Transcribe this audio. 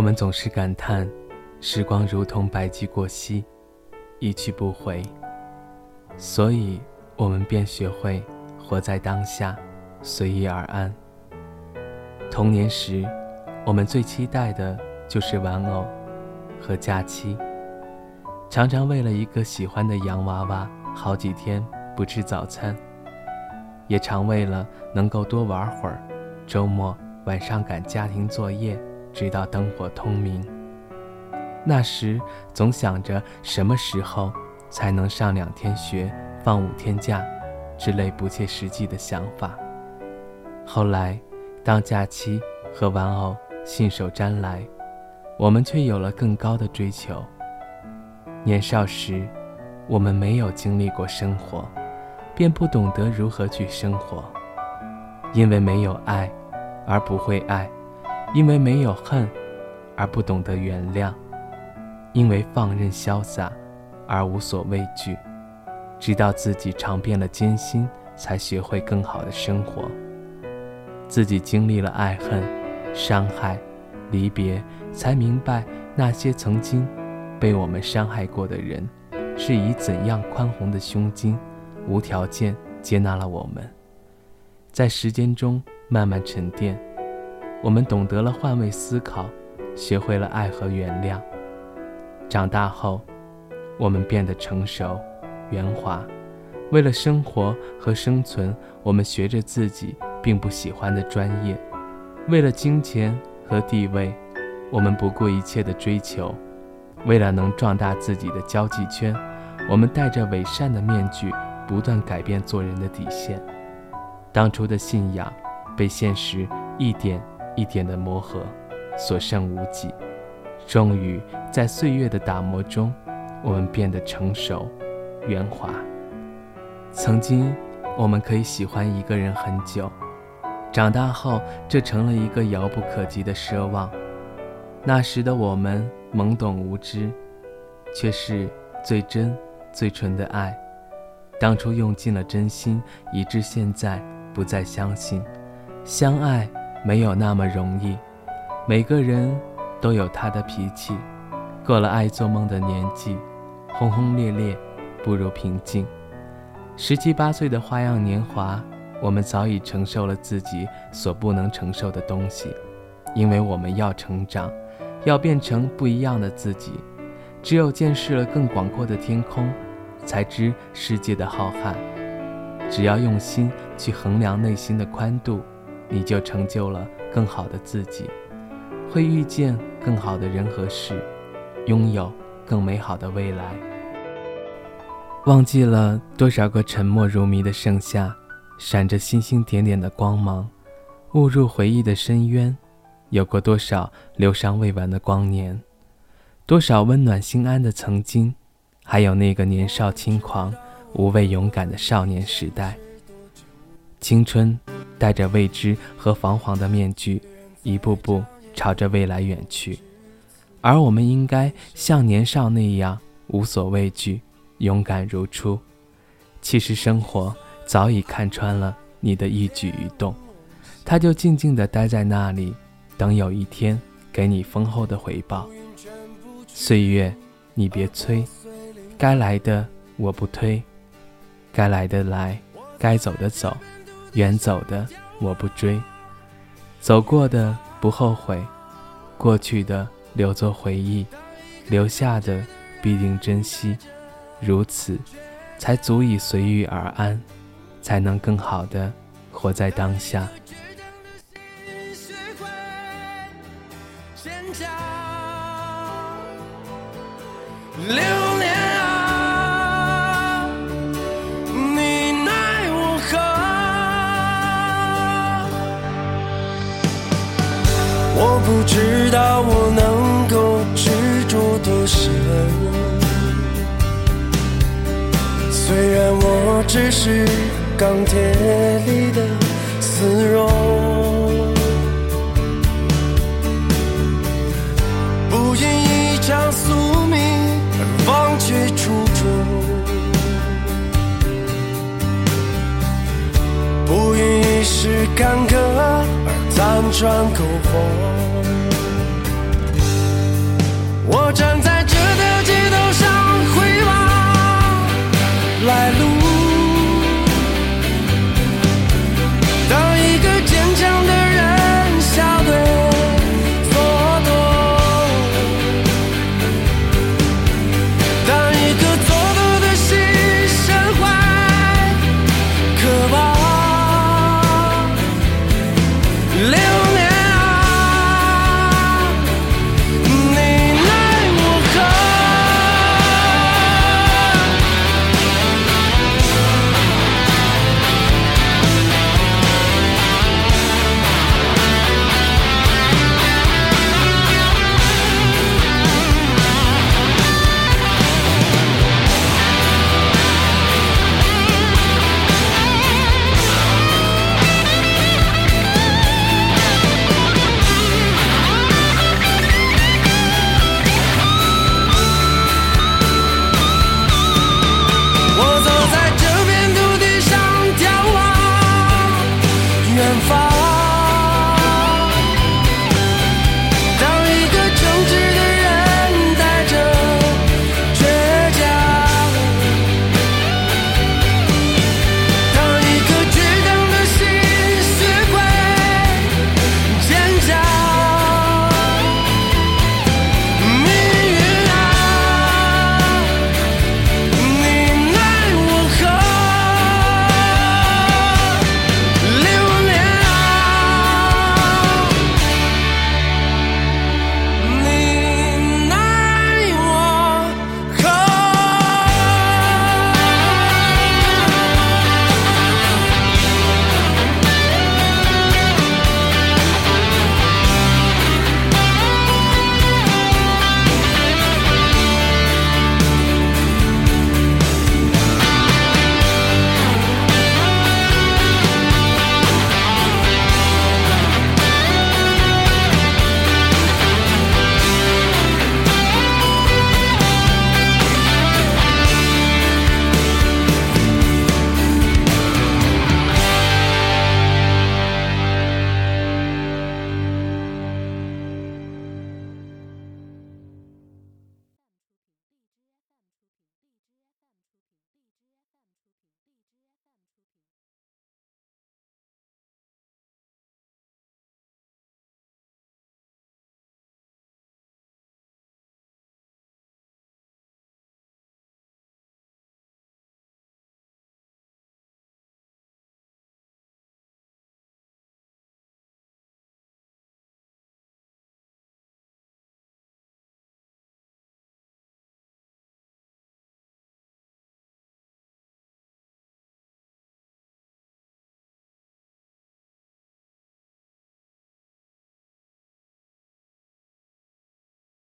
我们总是感叹，时光如同白驹过隙，一去不回。所以，我们便学会活在当下，随遇而安。童年时，我们最期待的就是玩偶和假期，常常为了一个喜欢的洋娃娃，好几天不吃早餐；也常为了能够多玩会儿，周末晚上赶家庭作业。直到灯火通明。那时总想着什么时候才能上两天学、放五天假之类不切实际的想法。后来，当假期和玩偶信手拈来，我们却有了更高的追求。年少时，我们没有经历过生活，便不懂得如何去生活，因为没有爱，而不会爱。因为没有恨，而不懂得原谅；因为放任潇洒，而无所畏惧。直到自己尝遍了艰辛，才学会更好的生活。自己经历了爱恨、伤害、离别，才明白那些曾经被我们伤害过的人，是以怎样宽宏的胸襟，无条件接纳了我们。在时间中慢慢沉淀。我们懂得了换位思考，学会了爱和原谅。长大后，我们变得成熟、圆滑。为了生活和生存，我们学着自己并不喜欢的专业；为了金钱和地位，我们不顾一切的追求；为了能壮大自己的交际圈，我们戴着伪善的面具，不断改变做人的底线。当初的信仰，被现实一点。一点的磨合，所剩无几。终于在岁月的打磨中，我们变得成熟、圆滑。曾经，我们可以喜欢一个人很久，长大后，这成了一个遥不可及的奢望。那时的我们懵懂无知，却是最真、最纯的爱。当初用尽了真心，以致现在不再相信相爱。没有那么容易，每个人都有他的脾气。过了爱做梦的年纪，轰轰烈烈不如平静。十七八岁的花样年华，我们早已承受了自己所不能承受的东西，因为我们要成长，要变成不一样的自己。只有见识了更广阔的天空，才知世界的浩瀚。只要用心去衡量内心的宽度。你就成就了更好的自己，会遇见更好的人和事，拥有更美好的未来。忘记了多少个沉默如谜的盛夏，闪着星星点点的光芒，误入回忆的深渊。有过多少流伤未完的光年，多少温暖心安的曾经，还有那个年少轻狂、无畏勇敢的少年时代。青春。戴着未知和彷徨的面具，一步步朝着未来远去。而我们应该像年少那样无所畏惧，勇敢如初。其实生活早已看穿了你的一举一动，他就静静地待在那里，等有一天给你丰厚的回报。岁月，你别催，该来的我不推，该来的来，该走的走。远走的我不追，走过的不后悔，过去的留作回忆，留下的必定珍惜，如此，才足以随遇而安，才能更好的活在当下。我不知道我能够执着多深，虽然我只是钢铁里的丝绒，不因一场宿命而忘却初衷，不因一时坎坷。辗转苟活，我站在。and far